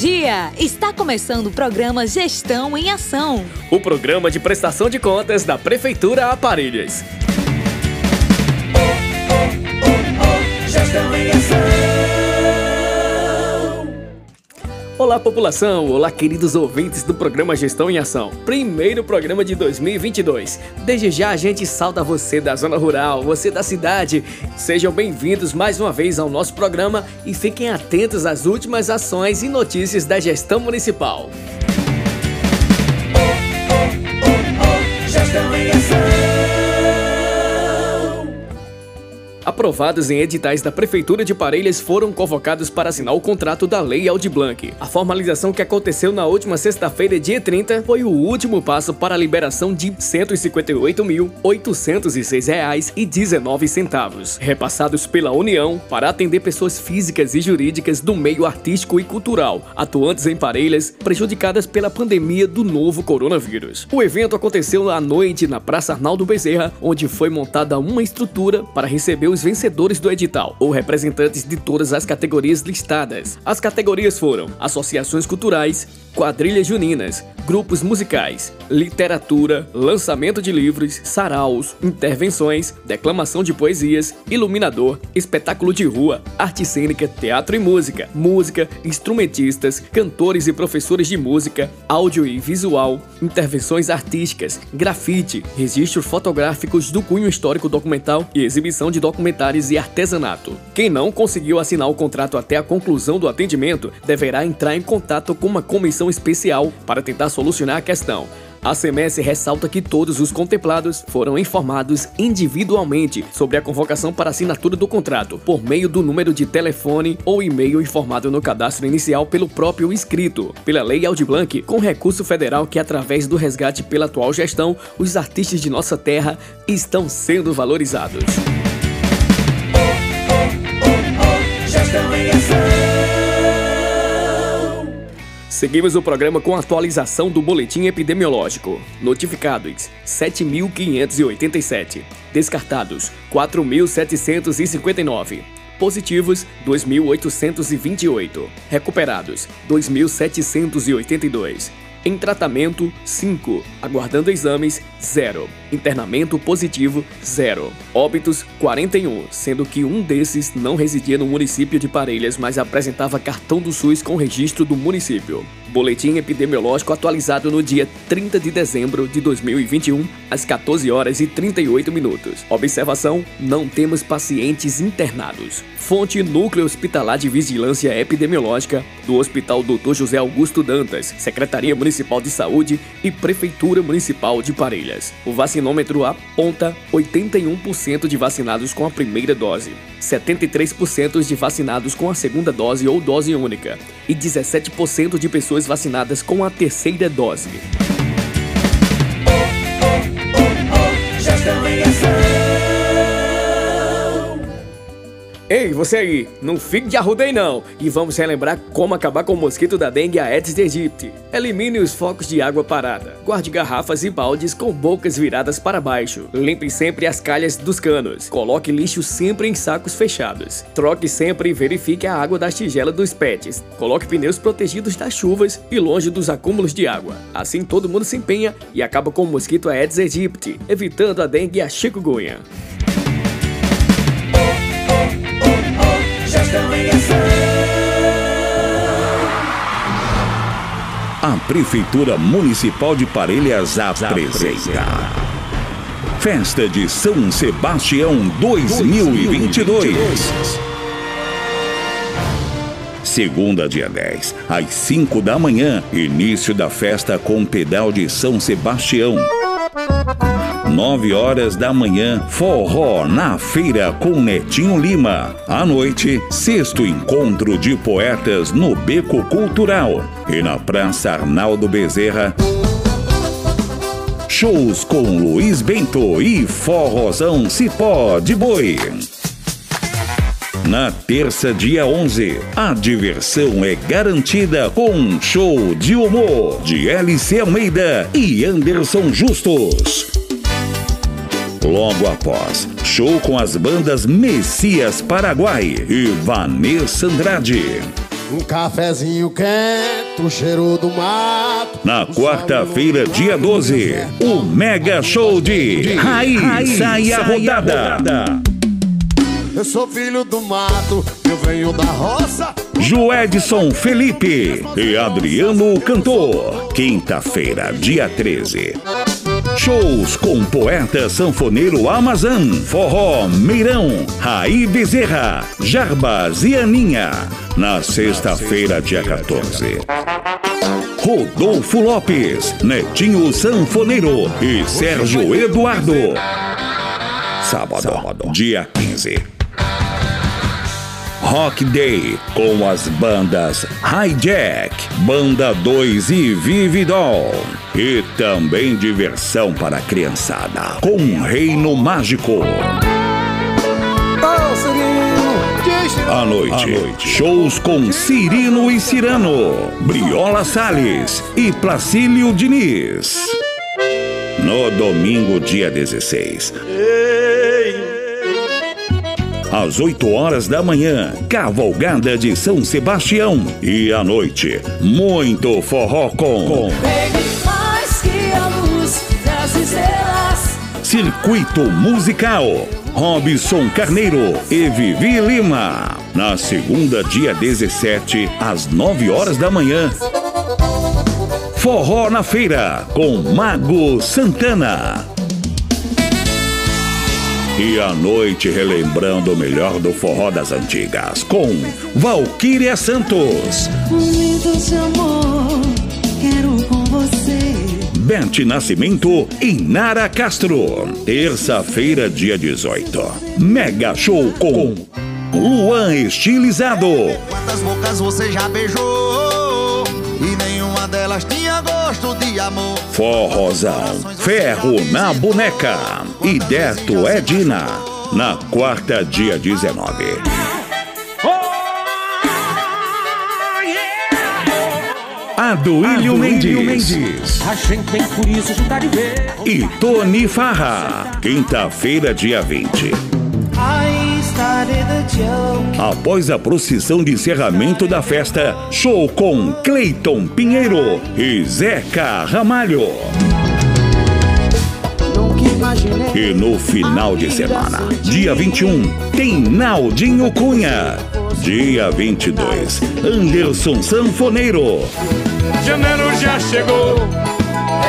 dia! Está começando o programa Gestão em Ação. O programa de prestação de contas da Prefeitura Aparelhas. Oh, oh, oh, gestão em Ação. Olá, população! Olá, queridos ouvintes do programa Gestão em Ação, primeiro programa de 2022. Desde já a gente salta você da zona rural, você da cidade. Sejam bem-vindos mais uma vez ao nosso programa e fiquem atentos às últimas ações e notícias da gestão municipal. Aprovados em editais da Prefeitura de Parelhas foram convocados para assinar o contrato da Lei Aldi Blanc. A formalização que aconteceu na última sexta-feira, dia 30, foi o último passo para a liberação de R$ 158.806,19, repassados pela União para atender pessoas físicas e jurídicas do meio artístico e cultural, atuantes em Parelhas, prejudicadas pela pandemia do novo coronavírus. O evento aconteceu à noite na Praça Arnaldo Bezerra, onde foi montada uma estrutura para receber os vencedores do edital, ou representantes de todas as categorias listadas. As categorias foram associações culturais, quadrilhas juninas, grupos musicais, literatura, lançamento de livros, saraus, intervenções, declamação de poesias, iluminador, espetáculo de rua, arte cênica, teatro e música, música, instrumentistas, cantores e professores de música, áudio e visual, intervenções artísticas, grafite, registros fotográficos do cunho histórico documental e exibição de documentários e artesanato. Quem não conseguiu assinar o contrato até a conclusão do atendimento deverá entrar em contato com uma comissão especial para tentar solucionar a questão. A CMS ressalta que todos os contemplados foram informados individualmente sobre a convocação para assinatura do contrato, por meio do número de telefone ou e-mail informado no cadastro inicial pelo próprio inscrito, pela Lei Aldi Blanc, com recurso federal que, através do resgate pela atual gestão, os artistas de nossa terra estão sendo valorizados. Seguimos o programa com a atualização do boletim epidemiológico. Notificados: 7.587. Descartados: 4.759. Positivos: 2.828. Recuperados: 2.782. Em tratamento, 5. Aguardando exames, 0. Internamento positivo, 0. Óbitos, 41, sendo que um desses não residia no município de Parelhas, mas apresentava cartão do SUS com registro do município. Boletim epidemiológico atualizado no dia 30 de dezembro de 2021, às 14 horas e 38 minutos. Observação: não temos pacientes internados. Fonte Núcleo Hospitalar de Vigilância Epidemiológica do Hospital Dr. José Augusto Dantas, Secretaria Municipal de Saúde e Prefeitura Municipal de Parelhas. O vacinômetro aponta 81% de vacinados com a primeira dose, 73% de vacinados com a segunda dose ou dose única e 17% de pessoas vacinadas com a terceira dose. Ei, você aí, não fique de arrudei não! E vamos relembrar como acabar com o mosquito da dengue Aedes aegypti. Elimine os focos de água parada. Guarde garrafas e baldes com bocas viradas para baixo. Limpe sempre as calhas dos canos. Coloque lixo sempre em sacos fechados. Troque sempre e verifique a água das tigelas dos pets. Coloque pneus protegidos das chuvas e longe dos acúmulos de água. Assim todo mundo se empenha e acaba com o mosquito Aedes aegypti, evitando a dengue e a chikungunya. A Prefeitura Municipal de Parelhas apresenta. Festa de São Sebastião 2022. Segunda, dia 10, às 5 da manhã, início da festa com pedal de São Sebastião. 9 horas da manhã, forró na feira com Netinho Lima. À noite, sexto encontro de poetas no Beco Cultural. E na Praça Arnaldo Bezerra, shows com Luiz Bento e Forrozão Cipó de Boi. Na terça, dia 11, a diversão é garantida com um show de humor de LC Almeida e Anderson Justus. Logo após, show com as bandas Messias Paraguai e Vanessa Andrade. Um cafezinho quente, o cheiro do mato. Na quarta-feira, dia 12, o mega show de Raiz, Sai a rodada. Eu sou filho do mato, eu venho da roça. Joedson Felipe e Adriano Cantor. Quinta-feira, dia 13. Shows com poeta sanfoneiro Amazon, Forró Meirão, Raí Bezerra, Jarbas e Aninha. Na sexta-feira, dia 14. Rodolfo Lopes, Netinho Sanfoneiro e Sérgio Eduardo. Sábado, dia 15. Rock Day com as bandas Hijack, Banda 2 e Vividol. E também diversão para a criançada com Reino Mágico. À noite, shows com Cirino e Cirano, Briola Salles e Placílio Diniz. No domingo, dia 16. Às 8 horas da manhã, Cavalgada de São Sebastião. E à noite, muito forró com. mais que a luz das estrelas. Circuito Musical. Robson Carneiro e Vivi Lima. Na segunda, dia 17, às 9 horas da manhã. Forró na Feira, com Mago Santana. E à noite, relembrando o melhor do forró das antigas, com Valquíria Santos. Momentos de amor, quero com você. Bete Nascimento e Nara Castro. Terça-feira, dia 18. Mega Show com Luan Estilizado. Quantas bocas você já beijou? E nenhuma delas tinha gosto de amor. Forrozão, Ferro na Boneca e Deto Edina. Na quarta, dia 19. Aduílio Mendes. A gente vem por isso juntar e ver. e Tony Farra. Quinta-feira, dia 20. Após a procissão de encerramento da festa, show com Cleiton Pinheiro e Zeca Ramalho. E no final de semana, dia 21, tem Naldinho Cunha. Dia 22, Anderson Sanfoneiro. Janeiro já chegou,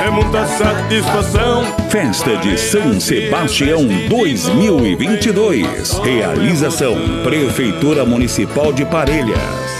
é muita satisfação. Festa de São Sebastião 2022. Realização: Prefeitura Municipal de Parelhas.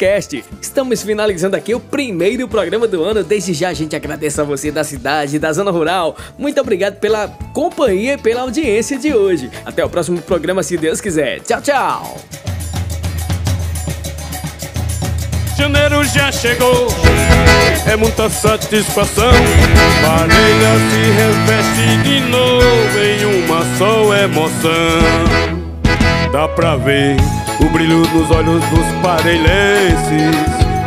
Estamos finalizando aqui o primeiro programa do ano. Desde já a gente agradece a você da cidade, da zona rural. Muito obrigado pela companhia e pela audiência de hoje. Até o próximo programa, se Deus quiser. Tchau, tchau. Janeiro já chegou, é muita satisfação. Parelha se reveste de novo em uma só emoção. Dá pra ver o brilho nos olhos dos parelhenses.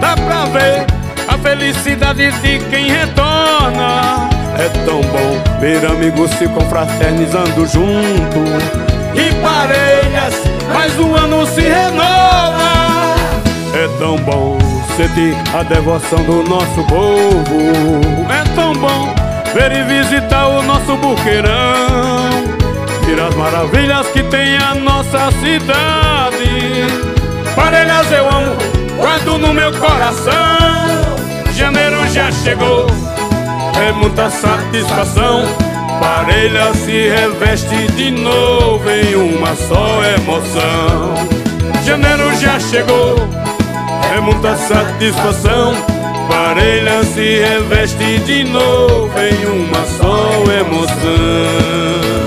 Dá pra ver a felicidade de quem retorna. É tão bom ver amigos se confraternizando junto. E parelhas, mais um ano se renova. É tão bom sentir a devoção do nosso povo. É tão bom ver e visitar o nosso buqueirão. Ver as maravilhas que tem a nossa cidade. Parelhas eu amo quando no meu coração. Janeiro já chegou, é muita satisfação. Parelha se reveste de novo em uma só emoção. Janeiro já chegou, é muita satisfação. Parelha se reveste de novo em uma só emoção